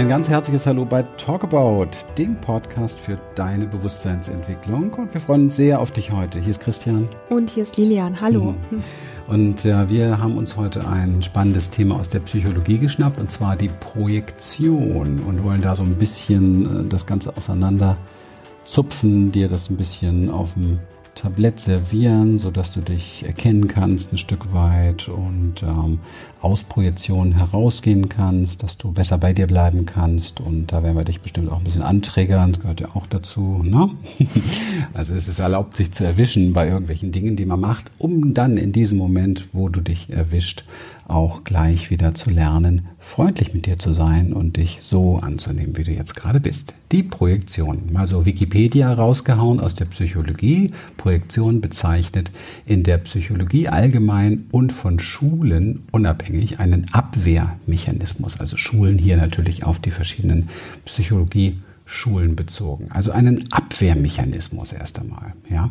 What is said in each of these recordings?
Ein ganz herzliches Hallo bei Talkabout, dem Podcast für deine Bewusstseinsentwicklung. Und wir freuen uns sehr auf dich heute. Hier ist Christian. Und hier ist Lilian. Hallo. Mhm. Und äh, wir haben uns heute ein spannendes Thema aus der Psychologie geschnappt, und zwar die Projektion. Und wollen da so ein bisschen äh, das Ganze auseinander zupfen, dir das ein bisschen auf dem Tablett servieren, sodass du dich erkennen kannst ein Stück weit und ähm, aus Projektionen herausgehen kannst, dass du besser bei dir bleiben kannst. Und da werden wir dich bestimmt auch ein bisschen anträgern, das gehört ja auch dazu. Ne? Also es ist erlaubt, sich zu erwischen bei irgendwelchen Dingen, die man macht, um dann in diesem Moment, wo du dich erwischt, auch gleich wieder zu lernen, freundlich mit dir zu sein und dich so anzunehmen, wie du jetzt gerade bist. Die Projektion. Mal so Wikipedia rausgehauen aus der Psychologie. Projektion bezeichnet in der Psychologie allgemein und von Schulen unabhängig einen Abwehrmechanismus. Also Schulen hier natürlich auf die verschiedenen Psychologie Schulen bezogen. Also einen Abwehrmechanismus erst einmal. Ja.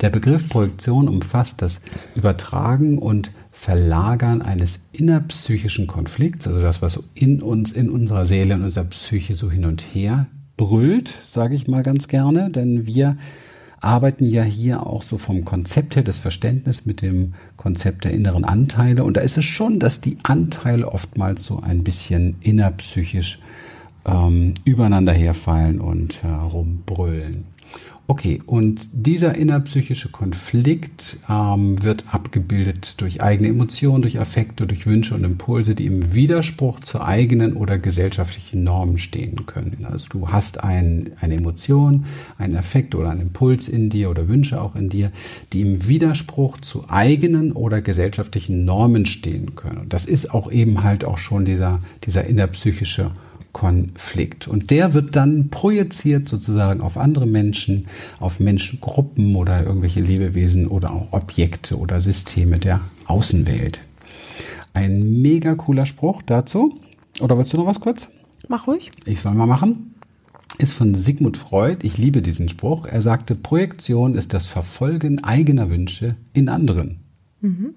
Der Begriff Projektion umfasst das Übertragen und Verlagern eines innerpsychischen Konflikts, also das, was in uns, in unserer Seele, in unserer Psyche so hin und her brüllt, sage ich mal ganz gerne, denn wir arbeiten ja hier auch so vom Konzept her des Verständnisses mit dem Konzept der inneren Anteile. Und da ist es schon, dass die Anteile oftmals so ein bisschen innerpsychisch ähm, übereinander herfallen und herumbrüllen. Okay, und dieser innerpsychische Konflikt ähm, wird abgebildet durch eigene Emotionen, durch Affekte, durch Wünsche und Impulse, die im Widerspruch zu eigenen oder gesellschaftlichen Normen stehen können. Also du hast ein, eine Emotion, einen Affekt oder einen Impuls in dir oder Wünsche auch in dir, die im Widerspruch zu eigenen oder gesellschaftlichen Normen stehen können. Und das ist auch eben halt auch schon dieser, dieser innerpsychische Konflikt. Konflikt. Und der wird dann projiziert sozusagen auf andere Menschen, auf Menschengruppen oder irgendwelche Lebewesen oder auch Objekte oder Systeme der Außenwelt. Ein mega cooler Spruch dazu. Oder willst du noch was kurz? Mach ruhig. Ich soll mal machen. Ist von Sigmund Freud. Ich liebe diesen Spruch. Er sagte, Projektion ist das Verfolgen eigener Wünsche in anderen. Mhm.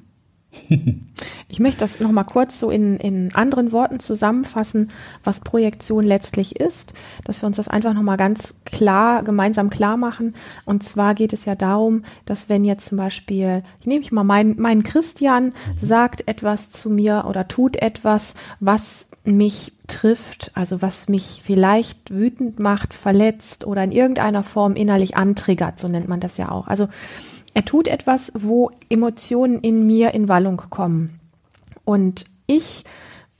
Ich möchte das nochmal kurz so in, in anderen Worten zusammenfassen, was Projektion letztlich ist, dass wir uns das einfach nochmal ganz klar, gemeinsam klar machen. Und zwar geht es ja darum, dass wenn jetzt zum Beispiel, ich nehme ich mal meinen, meinen Christian, mhm. sagt etwas zu mir oder tut etwas, was mich trifft, also was mich vielleicht wütend macht, verletzt oder in irgendeiner Form innerlich antriggert, so nennt man das ja auch. Also er tut etwas, wo Emotionen in mir in Wallung kommen. Und ich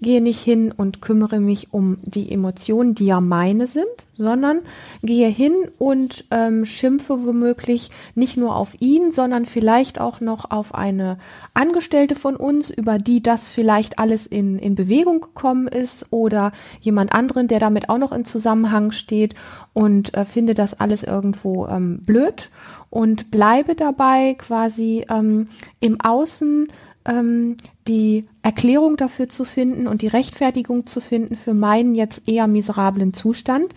gehe nicht hin und kümmere mich um die Emotionen, die ja meine sind, sondern gehe hin und ähm, schimpfe womöglich nicht nur auf ihn, sondern vielleicht auch noch auf eine Angestellte von uns, über die das vielleicht alles in, in Bewegung gekommen ist oder jemand anderen, der damit auch noch in Zusammenhang steht und äh, finde das alles irgendwo ähm, blöd und bleibe dabei quasi ähm, im Außen ähm, die Erklärung dafür zu finden und die Rechtfertigung zu finden für meinen jetzt eher miserablen Zustand.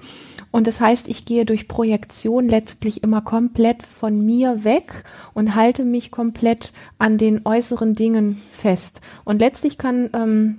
Und das heißt, ich gehe durch Projektion letztlich immer komplett von mir weg und halte mich komplett an den äußeren Dingen fest. Und letztlich kann ähm,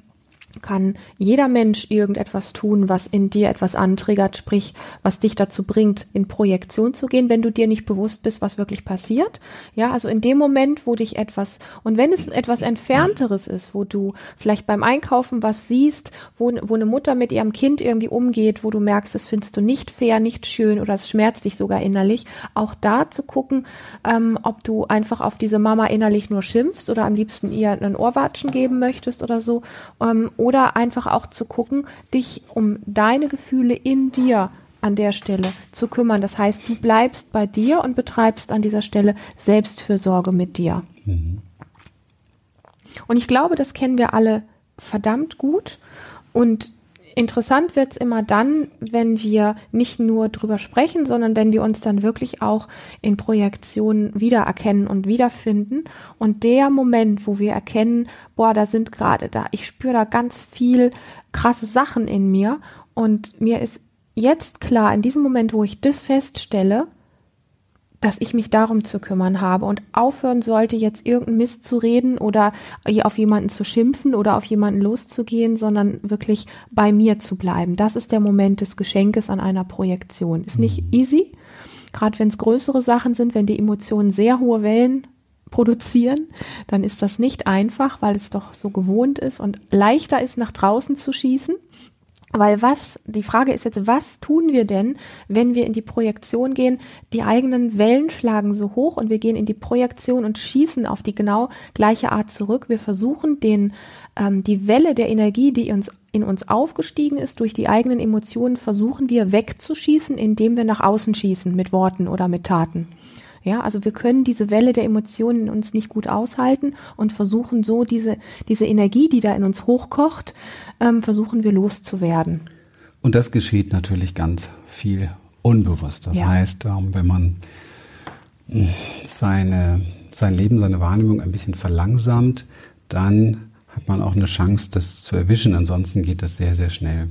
kann jeder Mensch irgendetwas tun, was in dir etwas antriggert, sprich, was dich dazu bringt, in Projektion zu gehen, wenn du dir nicht bewusst bist, was wirklich passiert. Ja, also in dem Moment, wo dich etwas, und wenn es etwas Entfernteres ist, wo du vielleicht beim Einkaufen was siehst, wo, wo eine Mutter mit ihrem Kind irgendwie umgeht, wo du merkst, das findest du nicht fair, nicht schön oder es schmerzt dich sogar innerlich, auch da zu gucken, ähm, ob du einfach auf diese Mama innerlich nur schimpfst oder am liebsten ihr einen Ohrwatschen geben möchtest oder so, ähm, oder einfach auch zu gucken, dich um deine Gefühle in dir an der Stelle zu kümmern. Das heißt, du bleibst bei dir und betreibst an dieser Stelle Selbstfürsorge mit dir. Mhm. Und ich glaube, das kennen wir alle verdammt gut. Und Interessant wird es immer dann, wenn wir nicht nur drüber sprechen, sondern wenn wir uns dann wirklich auch in Projektionen wiedererkennen und wiederfinden. Und der Moment, wo wir erkennen, boah, da sind gerade da, ich spüre da ganz viel krasse Sachen in mir und mir ist jetzt klar, in diesem Moment, wo ich das feststelle, dass ich mich darum zu kümmern habe und aufhören sollte, jetzt irgendeinen Mist zu reden oder auf jemanden zu schimpfen oder auf jemanden loszugehen, sondern wirklich bei mir zu bleiben. Das ist der Moment des Geschenkes an einer Projektion. Ist nicht mhm. easy, gerade wenn es größere Sachen sind, wenn die Emotionen sehr hohe Wellen produzieren, dann ist das nicht einfach, weil es doch so gewohnt ist und leichter ist, nach draußen zu schießen. Weil was, die Frage ist jetzt, was tun wir denn, wenn wir in die Projektion gehen? Die eigenen Wellen schlagen so hoch und wir gehen in die Projektion und schießen auf die genau gleiche Art zurück. Wir versuchen den, ähm, die Welle der Energie, die uns in uns aufgestiegen ist, durch die eigenen Emotionen versuchen wir wegzuschießen, indem wir nach außen schießen mit Worten oder mit Taten. Ja, also wir können diese Welle der Emotionen in uns nicht gut aushalten und versuchen so diese, diese Energie, die da in uns hochkocht, ähm, versuchen wir loszuwerden. Und das geschieht natürlich ganz viel unbewusst. Das ja. heißt, ähm, wenn man hm, seine, sein Leben, seine Wahrnehmung ein bisschen verlangsamt, dann hat man auch eine Chance, das zu erwischen. Ansonsten geht das sehr, sehr schnell.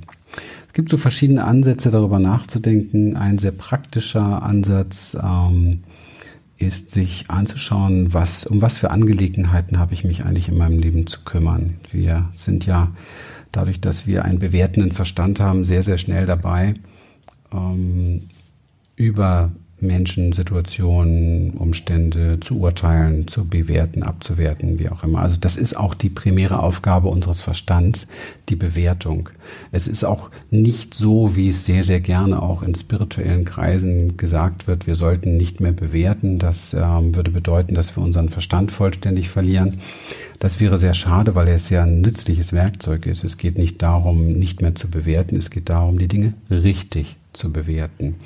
Es gibt so verschiedene Ansätze, darüber nachzudenken. Ein sehr praktischer Ansatz ähm, ist, sich anzuschauen, was, um was für Angelegenheiten habe ich mich eigentlich in meinem Leben zu kümmern. Wir sind ja dadurch, dass wir einen bewertenden Verstand haben, sehr, sehr schnell dabei, ähm, über Menschen, Situationen, Umstände zu urteilen, zu bewerten, abzuwerten, wie auch immer. Also das ist auch die primäre Aufgabe unseres Verstands, die Bewertung. Es ist auch nicht so, wie es sehr, sehr gerne auch in spirituellen Kreisen gesagt wird, wir sollten nicht mehr bewerten. Das ähm, würde bedeuten, dass wir unseren Verstand vollständig verlieren. Das wäre sehr schade, weil er sehr ein nützliches Werkzeug ist. Es geht nicht darum, nicht mehr zu bewerten, es geht darum, die Dinge richtig zu bewerten.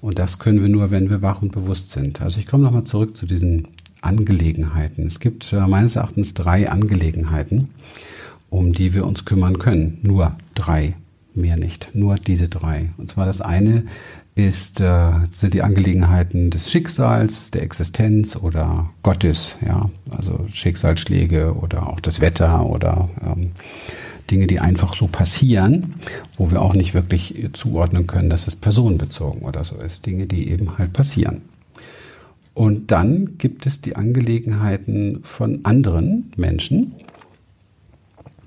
Und das können wir nur, wenn wir wach und bewusst sind. Also ich komme nochmal zurück zu diesen Angelegenheiten. Es gibt äh, meines Erachtens drei Angelegenheiten, um die wir uns kümmern können. Nur drei, mehr nicht. Nur diese drei. Und zwar das eine ist, äh, sind die Angelegenheiten des Schicksals, der Existenz oder Gottes, ja, also Schicksalsschläge oder auch das Wetter oder ähm, Dinge, die einfach so passieren, wo wir auch nicht wirklich zuordnen können, dass es personenbezogen oder so ist. Dinge, die eben halt passieren. Und dann gibt es die Angelegenheiten von anderen Menschen.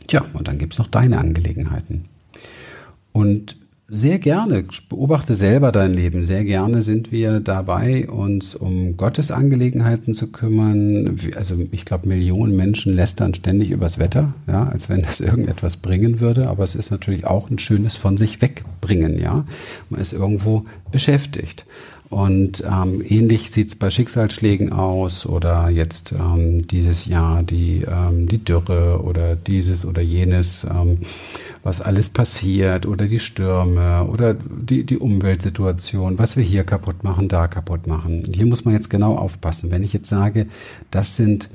Tja, und dann gibt es noch deine Angelegenheiten. Und sehr gerne, beobachte selber dein Leben, sehr gerne sind wir dabei, uns um Gottes Angelegenheiten zu kümmern. Also ich glaube, Millionen Menschen lästern ständig übers Wetter, ja, als wenn das irgendetwas bringen würde. Aber es ist natürlich auch ein schönes von sich wegbringen, ja. Man ist irgendwo beschäftigt. Und ähm, ähnlich sieht es bei Schicksalsschlägen aus oder jetzt ähm, dieses Jahr die, ähm, die Dürre oder dieses oder jenes, ähm, was alles passiert oder die Stürme oder die, die Umweltsituation, was wir hier kaputt machen, da kaputt machen. Hier muss man jetzt genau aufpassen. Wenn ich jetzt sage, das sind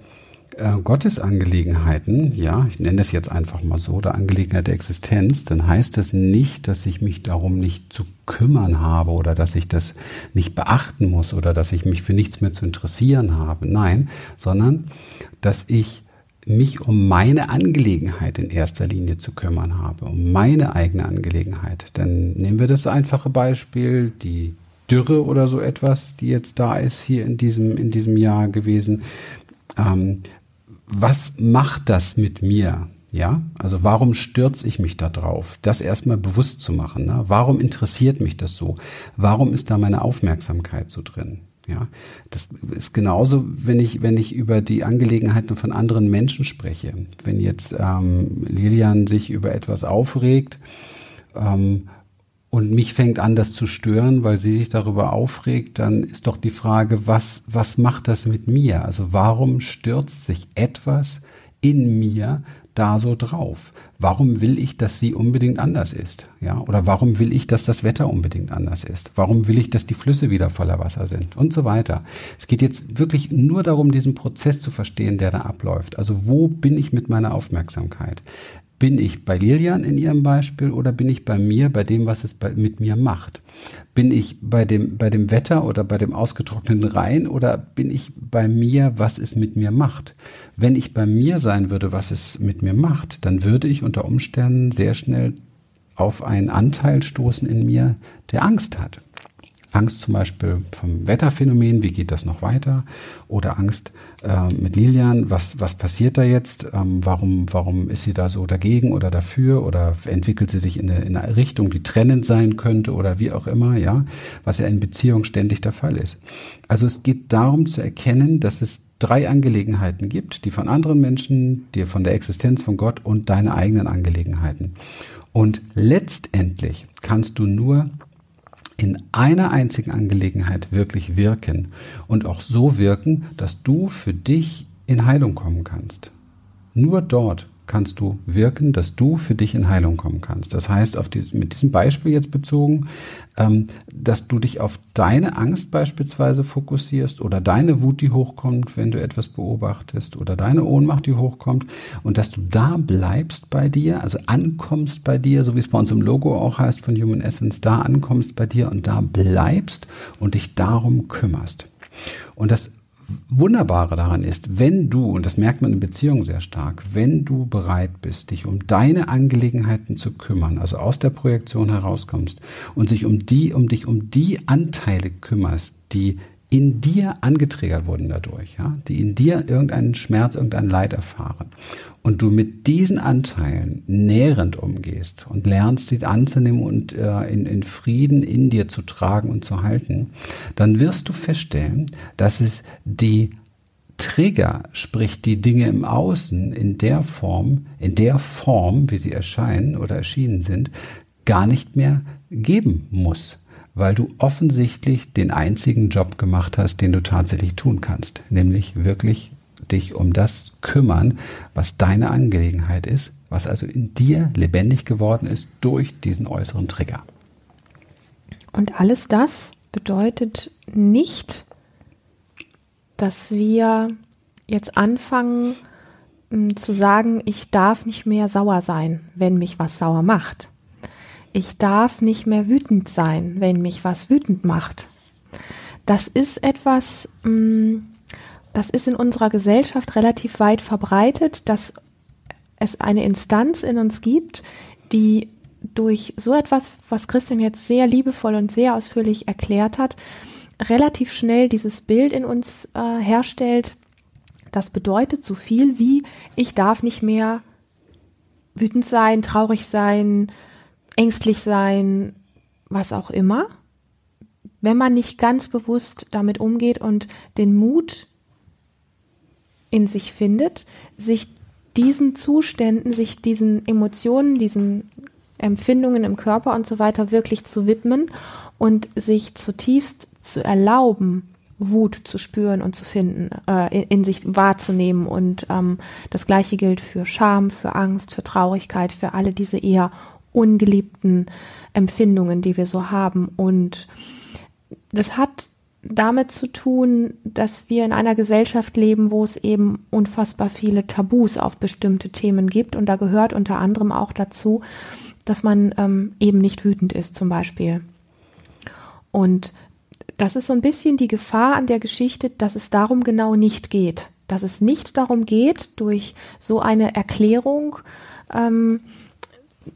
äh, Gottesangelegenheiten, ja, ich nenne das jetzt einfach mal so, oder Angelegenheit der Existenz, dann heißt das nicht, dass ich mich darum nicht zu kümmern habe oder dass ich das nicht beachten muss oder dass ich mich für nichts mehr zu interessieren habe. Nein, sondern dass ich mich um meine Angelegenheit in erster Linie zu kümmern habe, um meine eigene Angelegenheit. Dann nehmen wir das einfache Beispiel, die Dürre oder so etwas, die jetzt da ist hier in diesem, in diesem Jahr gewesen. Ähm, was macht das mit mir? Ja, also warum stürze ich mich da drauf? Das erstmal bewusst zu machen. Ne? Warum interessiert mich das so? Warum ist da meine Aufmerksamkeit so drin? Ja, das ist genauso, wenn ich, wenn ich über die Angelegenheiten von anderen Menschen spreche. Wenn jetzt ähm, Lilian sich über etwas aufregt, ähm, und mich fängt an, das zu stören, weil sie sich darüber aufregt, dann ist doch die Frage, was, was macht das mit mir? Also warum stürzt sich etwas in mir da so drauf? Warum will ich, dass sie unbedingt anders ist? Ja, oder warum will ich, dass das Wetter unbedingt anders ist? Warum will ich, dass die Flüsse wieder voller Wasser sind? Und so weiter. Es geht jetzt wirklich nur darum, diesen Prozess zu verstehen, der da abläuft. Also wo bin ich mit meiner Aufmerksamkeit? Bin ich bei Lilian in ihrem Beispiel oder bin ich bei mir, bei dem, was es bei, mit mir macht? Bin ich bei dem, bei dem Wetter oder bei dem ausgetrockneten Rhein oder bin ich bei mir, was es mit mir macht? Wenn ich bei mir sein würde, was es mit mir macht, dann würde ich unter Umständen sehr schnell auf einen Anteil stoßen in mir, der Angst hat. Angst zum Beispiel vom Wetterphänomen, wie geht das noch weiter? Oder Angst äh, mit Lilian, was, was passiert da jetzt? Ähm, warum, warum ist sie da so dagegen oder dafür? Oder entwickelt sie sich in eine, in eine Richtung, die trennend sein könnte oder wie auch immer, ja? Was ja in Beziehung ständig der Fall ist. Also es geht darum zu erkennen, dass es drei Angelegenheiten gibt, die von anderen Menschen, die von der Existenz von Gott und deine eigenen Angelegenheiten. Und letztendlich kannst du nur in einer einzigen Angelegenheit wirklich wirken und auch so wirken, dass du für dich in Heilung kommen kannst. Nur dort kannst du wirken, dass du für dich in Heilung kommen kannst. Das heißt, auf die, mit diesem Beispiel jetzt bezogen, ähm, dass du dich auf deine Angst beispielsweise fokussierst oder deine Wut, die hochkommt, wenn du etwas beobachtest oder deine Ohnmacht, die hochkommt und dass du da bleibst bei dir, also ankommst bei dir, so wie es bei uns im Logo auch heißt von Human Essence, da ankommst bei dir und da bleibst und dich darum kümmerst. Und das Wunderbare daran ist, wenn du, und das merkt man in Beziehungen sehr stark, wenn du bereit bist, dich um deine Angelegenheiten zu kümmern, also aus der Projektion herauskommst und sich um die, um dich um die Anteile kümmerst, die in dir angetriggert wurden dadurch, ja, die in dir irgendeinen Schmerz, irgendein Leid erfahren. Und du mit diesen Anteilen nährend umgehst und lernst, sie anzunehmen und äh, in, in Frieden in dir zu tragen und zu halten, dann wirst du feststellen, dass es die Trigger, sprich die Dinge im Außen in der Form, in der Form, wie sie erscheinen oder erschienen sind, gar nicht mehr geben muss weil du offensichtlich den einzigen Job gemacht hast, den du tatsächlich tun kannst, nämlich wirklich dich um das kümmern, was deine Angelegenheit ist, was also in dir lebendig geworden ist durch diesen äußeren Trigger. Und alles das bedeutet nicht, dass wir jetzt anfangen hm, zu sagen, ich darf nicht mehr sauer sein, wenn mich was sauer macht ich darf nicht mehr wütend sein, wenn mich was wütend macht. Das ist etwas, mm, das ist in unserer Gesellschaft relativ weit verbreitet, dass es eine Instanz in uns gibt, die durch so etwas, was Christian jetzt sehr liebevoll und sehr ausführlich erklärt hat, relativ schnell dieses Bild in uns äh, herstellt. Das bedeutet so viel wie, ich darf nicht mehr wütend sein, traurig sein, ängstlich sein, was auch immer, wenn man nicht ganz bewusst damit umgeht und den Mut in sich findet, sich diesen Zuständen, sich diesen Emotionen, diesen Empfindungen im Körper und so weiter wirklich zu widmen und sich zutiefst zu erlauben, Wut zu spüren und zu finden, äh, in, in, sich wahrzunehmen. Und ähm, das gleiche gilt für Scham, für Angst, für Traurigkeit, für alle diese eher ungeliebten Empfindungen, die wir so haben. Und das hat damit zu tun, dass wir in einer Gesellschaft leben, wo es eben unfassbar viele Tabus auf bestimmte Themen gibt. Und da gehört unter anderem auch dazu, dass man ähm, eben nicht wütend ist zum Beispiel. Und das ist so ein bisschen die Gefahr an der Geschichte, dass es darum genau nicht geht. Dass es nicht darum geht, durch so eine Erklärung ähm,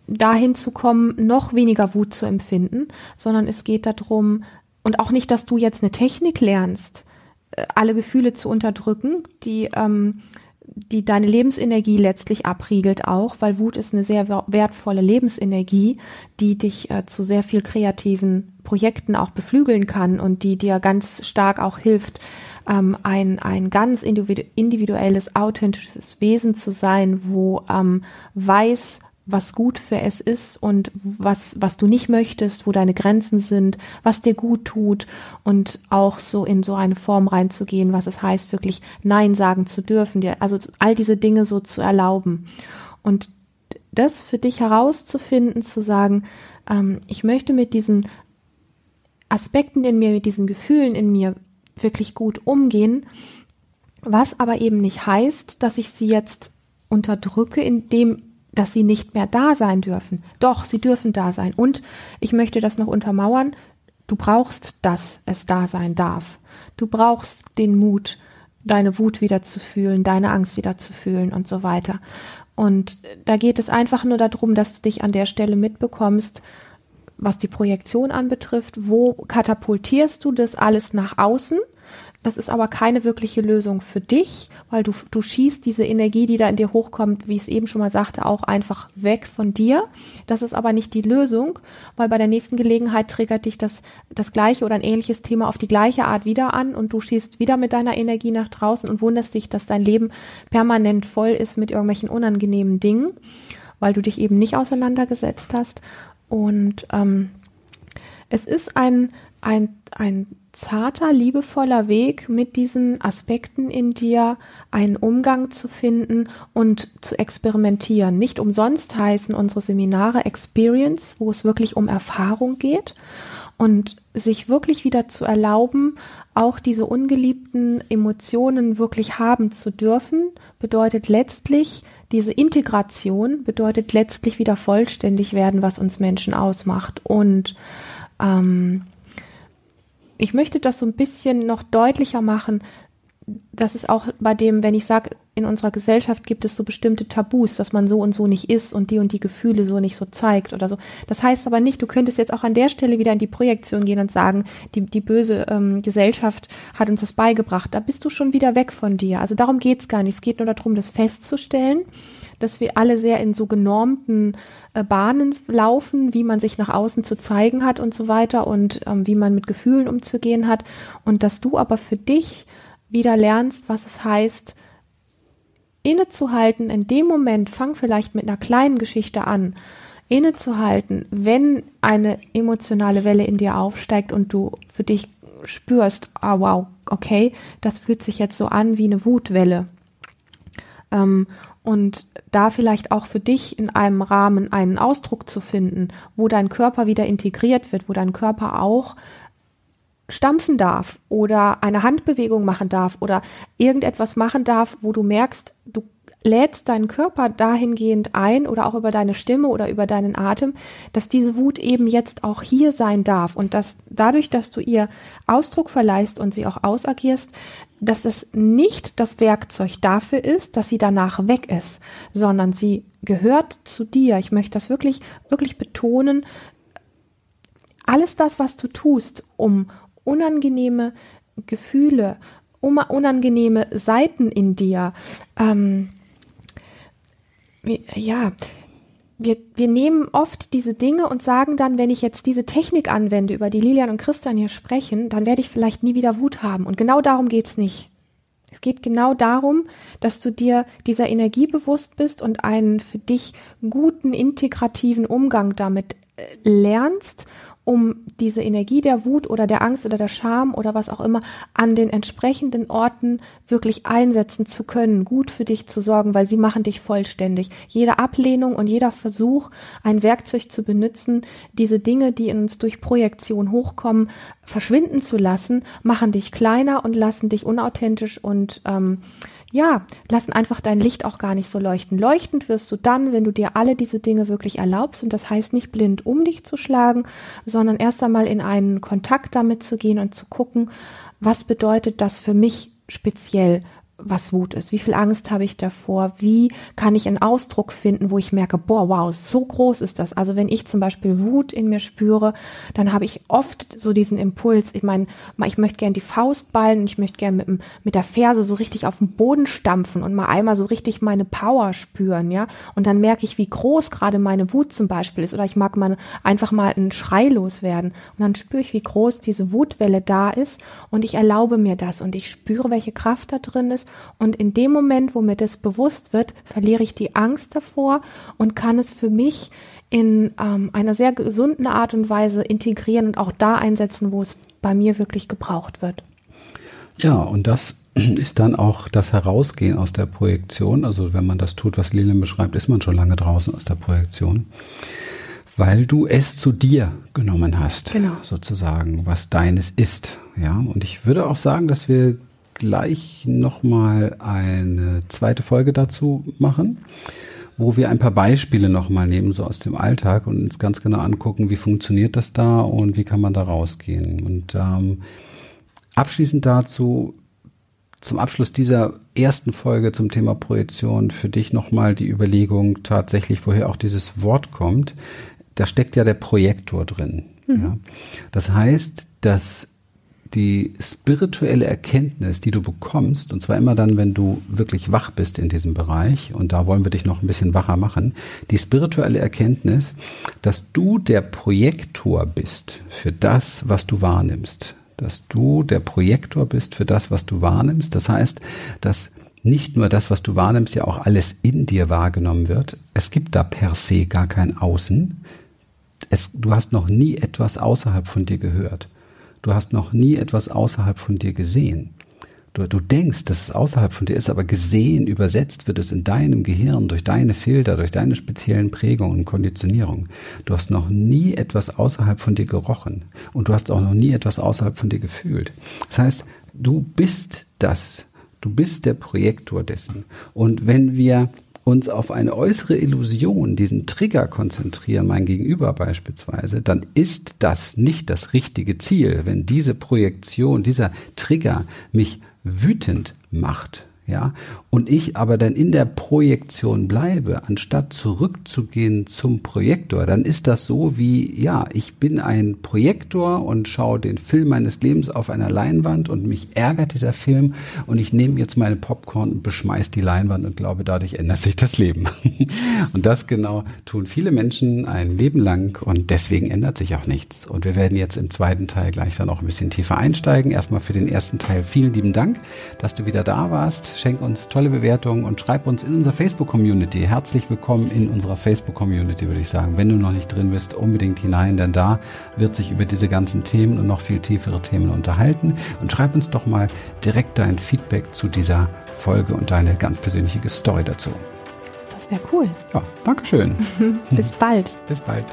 dahin zu kommen, noch weniger Wut zu empfinden, sondern es geht darum, und auch nicht, dass du jetzt eine Technik lernst, äh, alle Gefühle zu unterdrücken, die, ähm, die deine Lebensenergie letztlich abriegelt auch, weil Wut ist eine sehr wertvolle Lebensenergie, die dich äh, zu sehr viel kreativen Projekten auch beflügeln kann und die dir ganz stark auch hilft, ähm, ein, ein ganz individuelles, authentisches Wesen zu sein, wo ähm, weiß, was gut für es ist und was, was du nicht möchtest, wo deine Grenzen sind, was dir gut tut und auch so in so eine Form reinzugehen, was es heißt, wirklich Nein sagen zu dürfen, dir, also all diese Dinge so zu erlauben. Und das für dich herauszufinden, zu sagen, ähm, ich möchte mit diesen Aspekten in mir, mit diesen Gefühlen in mir wirklich gut umgehen, was aber eben nicht heißt, dass ich sie jetzt unterdrücke, indem dass sie nicht mehr da sein dürfen. Doch, sie dürfen da sein. Und ich möchte das noch untermauern, du brauchst, dass es da sein darf. Du brauchst den Mut, deine Wut wieder zu fühlen, deine Angst wieder zu fühlen und so weiter. Und da geht es einfach nur darum, dass du dich an der Stelle mitbekommst, was die Projektion anbetrifft, wo katapultierst du das alles nach außen? Das ist aber keine wirkliche Lösung für dich, weil du, du schießt diese Energie, die da in dir hochkommt, wie ich es eben schon mal sagte, auch einfach weg von dir. Das ist aber nicht die Lösung, weil bei der nächsten Gelegenheit triggert dich das, das gleiche oder ein ähnliches Thema auf die gleiche Art wieder an und du schießt wieder mit deiner Energie nach draußen und wunderst dich, dass dein Leben permanent voll ist mit irgendwelchen unangenehmen Dingen, weil du dich eben nicht auseinandergesetzt hast. Und ähm, es ist ein, ein, ein zarter, liebevoller Weg, mit diesen Aspekten in dir einen Umgang zu finden und zu experimentieren. Nicht umsonst heißen unsere Seminare Experience, wo es wirklich um Erfahrung geht und sich wirklich wieder zu erlauben, auch diese ungeliebten Emotionen wirklich haben zu dürfen, bedeutet letztlich, diese Integration bedeutet letztlich wieder vollständig werden, was uns Menschen ausmacht. Und ähm, ich möchte das so ein bisschen noch deutlicher machen. Das ist auch bei dem, wenn ich sage, in unserer Gesellschaft gibt es so bestimmte Tabus, dass man so und so nicht ist und die und die Gefühle so nicht so zeigt oder so. Das heißt aber nicht, du könntest jetzt auch an der Stelle wieder in die Projektion gehen und sagen, die, die böse ähm, Gesellschaft hat uns das beigebracht. Da bist du schon wieder weg von dir. Also darum geht's gar nicht. Es geht nur darum, das festzustellen, dass wir alle sehr in so genormten äh, Bahnen laufen, wie man sich nach außen zu zeigen hat und so weiter und ähm, wie man mit Gefühlen umzugehen hat und dass du aber für dich wieder lernst, was es heißt, innezuhalten in dem Moment, fang vielleicht mit einer kleinen Geschichte an, innezuhalten, wenn eine emotionale Welle in dir aufsteigt und du für dich spürst, ah wow, okay, das fühlt sich jetzt so an wie eine Wutwelle. Ähm, und da vielleicht auch für dich in einem Rahmen einen Ausdruck zu finden, wo dein Körper wieder integriert wird, wo dein Körper auch stampfen darf oder eine Handbewegung machen darf oder irgendetwas machen darf, wo du merkst, du lädst deinen Körper dahingehend ein oder auch über deine Stimme oder über deinen Atem, dass diese Wut eben jetzt auch hier sein darf und dass dadurch, dass du ihr Ausdruck verleihst und sie auch ausagierst, dass es nicht das Werkzeug dafür ist, dass sie danach weg ist, sondern sie gehört zu dir. Ich möchte das wirklich, wirklich betonen. Alles das, was du tust, um unangenehme Gefühle, um unangenehme Seiten in dir, ähm, ja, wir, wir nehmen oft diese Dinge und sagen dann, wenn ich jetzt diese Technik anwende, über die Lilian und Christian hier sprechen, dann werde ich vielleicht nie wieder Wut haben. Und genau darum geht's nicht. Es geht genau darum, dass du dir dieser Energie bewusst bist und einen für dich guten, integrativen Umgang damit äh, lernst um diese Energie der Wut oder der Angst oder der Scham oder was auch immer an den entsprechenden Orten wirklich einsetzen zu können, gut für dich zu sorgen, weil sie machen dich vollständig. Jede Ablehnung und jeder Versuch, ein Werkzeug zu benutzen, diese Dinge, die in uns durch Projektion hochkommen, verschwinden zu lassen, machen dich kleiner und lassen dich unauthentisch und ähm, ja, lassen einfach dein Licht auch gar nicht so leuchten. Leuchtend wirst du dann, wenn du dir alle diese Dinge wirklich erlaubst. Und das heißt nicht blind um dich zu schlagen, sondern erst einmal in einen Kontakt damit zu gehen und zu gucken, was bedeutet das für mich speziell? Was Wut ist, wie viel Angst habe ich davor, wie kann ich einen Ausdruck finden, wo ich merke, boah, wow, so groß ist das. Also wenn ich zum Beispiel Wut in mir spüre, dann habe ich oft so diesen Impuls, ich meine, ich möchte gerne die Faust ballen und ich möchte gerne mit, mit der Ferse so richtig auf den Boden stampfen und mal einmal so richtig meine Power spüren, ja. Und dann merke ich, wie groß gerade meine Wut zum Beispiel ist. Oder ich mag mal einfach mal einen Schrei loswerden. Und dann spüre ich, wie groß diese Wutwelle da ist. Und ich erlaube mir das. Und ich spüre, welche Kraft da drin ist und in dem Moment, wo mir das bewusst wird, verliere ich die Angst davor und kann es für mich in ähm, einer sehr gesunden Art und Weise integrieren und auch da einsetzen, wo es bei mir wirklich gebraucht wird. Ja, und das ist dann auch das Herausgehen aus der Projektion. Also wenn man das tut, was Lilian beschreibt, ist man schon lange draußen aus der Projektion. Weil du es zu dir genommen hast, genau. sozusagen, was deines ist. Ja, und ich würde auch sagen, dass wir gleich nochmal eine zweite Folge dazu machen, wo wir ein paar Beispiele nochmal nehmen, so aus dem Alltag und uns ganz genau angucken, wie funktioniert das da und wie kann man da rausgehen. Und ähm, abschließend dazu, zum Abschluss dieser ersten Folge zum Thema Projektion für dich nochmal die Überlegung tatsächlich, woher auch dieses Wort kommt. da steckt ja der Projektor drin. Mhm. Ja. Das heißt, dass die spirituelle Erkenntnis, die du bekommst, und zwar immer dann, wenn du wirklich wach bist in diesem Bereich, und da wollen wir dich noch ein bisschen wacher machen, die spirituelle Erkenntnis, dass du der Projektor bist für das, was du wahrnimmst. Dass du der Projektor bist für das, was du wahrnimmst. Das heißt, dass nicht nur das, was du wahrnimmst, ja auch alles in dir wahrgenommen wird. Es gibt da per se gar kein Außen. Es, du hast noch nie etwas außerhalb von dir gehört. Du hast noch nie etwas außerhalb von dir gesehen. Du, du denkst, dass es außerhalb von dir ist, aber gesehen, übersetzt wird es in deinem Gehirn durch deine Filter, durch deine speziellen Prägungen und Konditionierungen. Du hast noch nie etwas außerhalb von dir gerochen und du hast auch noch nie etwas außerhalb von dir gefühlt. Das heißt, du bist das. Du bist der Projektor dessen. Und wenn wir uns auf eine äußere Illusion, diesen Trigger konzentrieren, mein Gegenüber beispielsweise, dann ist das nicht das richtige Ziel, wenn diese Projektion, dieser Trigger mich wütend macht, ja, und ich aber dann in der Projektion bleibe, anstatt zurückzugehen zum Projektor, dann ist das so wie, ja, ich bin ein Projektor und schaue den Film meines Lebens auf einer Leinwand und mich ärgert dieser Film und ich nehme jetzt meine Popcorn und beschmeiß die Leinwand und glaube, dadurch ändert sich das Leben. und das genau tun viele Menschen ein Leben lang und deswegen ändert sich auch nichts. Und wir werden jetzt im zweiten Teil gleich dann auch ein bisschen tiefer einsteigen. Erstmal für den ersten Teil vielen lieben Dank, dass du wieder da warst. Schenk uns tolle Bewertungen und schreib uns in unserer Facebook-Community. Herzlich willkommen in unserer Facebook-Community, würde ich sagen. Wenn du noch nicht drin bist, unbedingt hinein, denn da wird sich über diese ganzen Themen und noch viel tiefere Themen unterhalten. Und schreib uns doch mal direkt dein Feedback zu dieser Folge und deine ganz persönliche Story dazu. Das wäre cool. Ja, Dankeschön. Bis bald. Bis bald.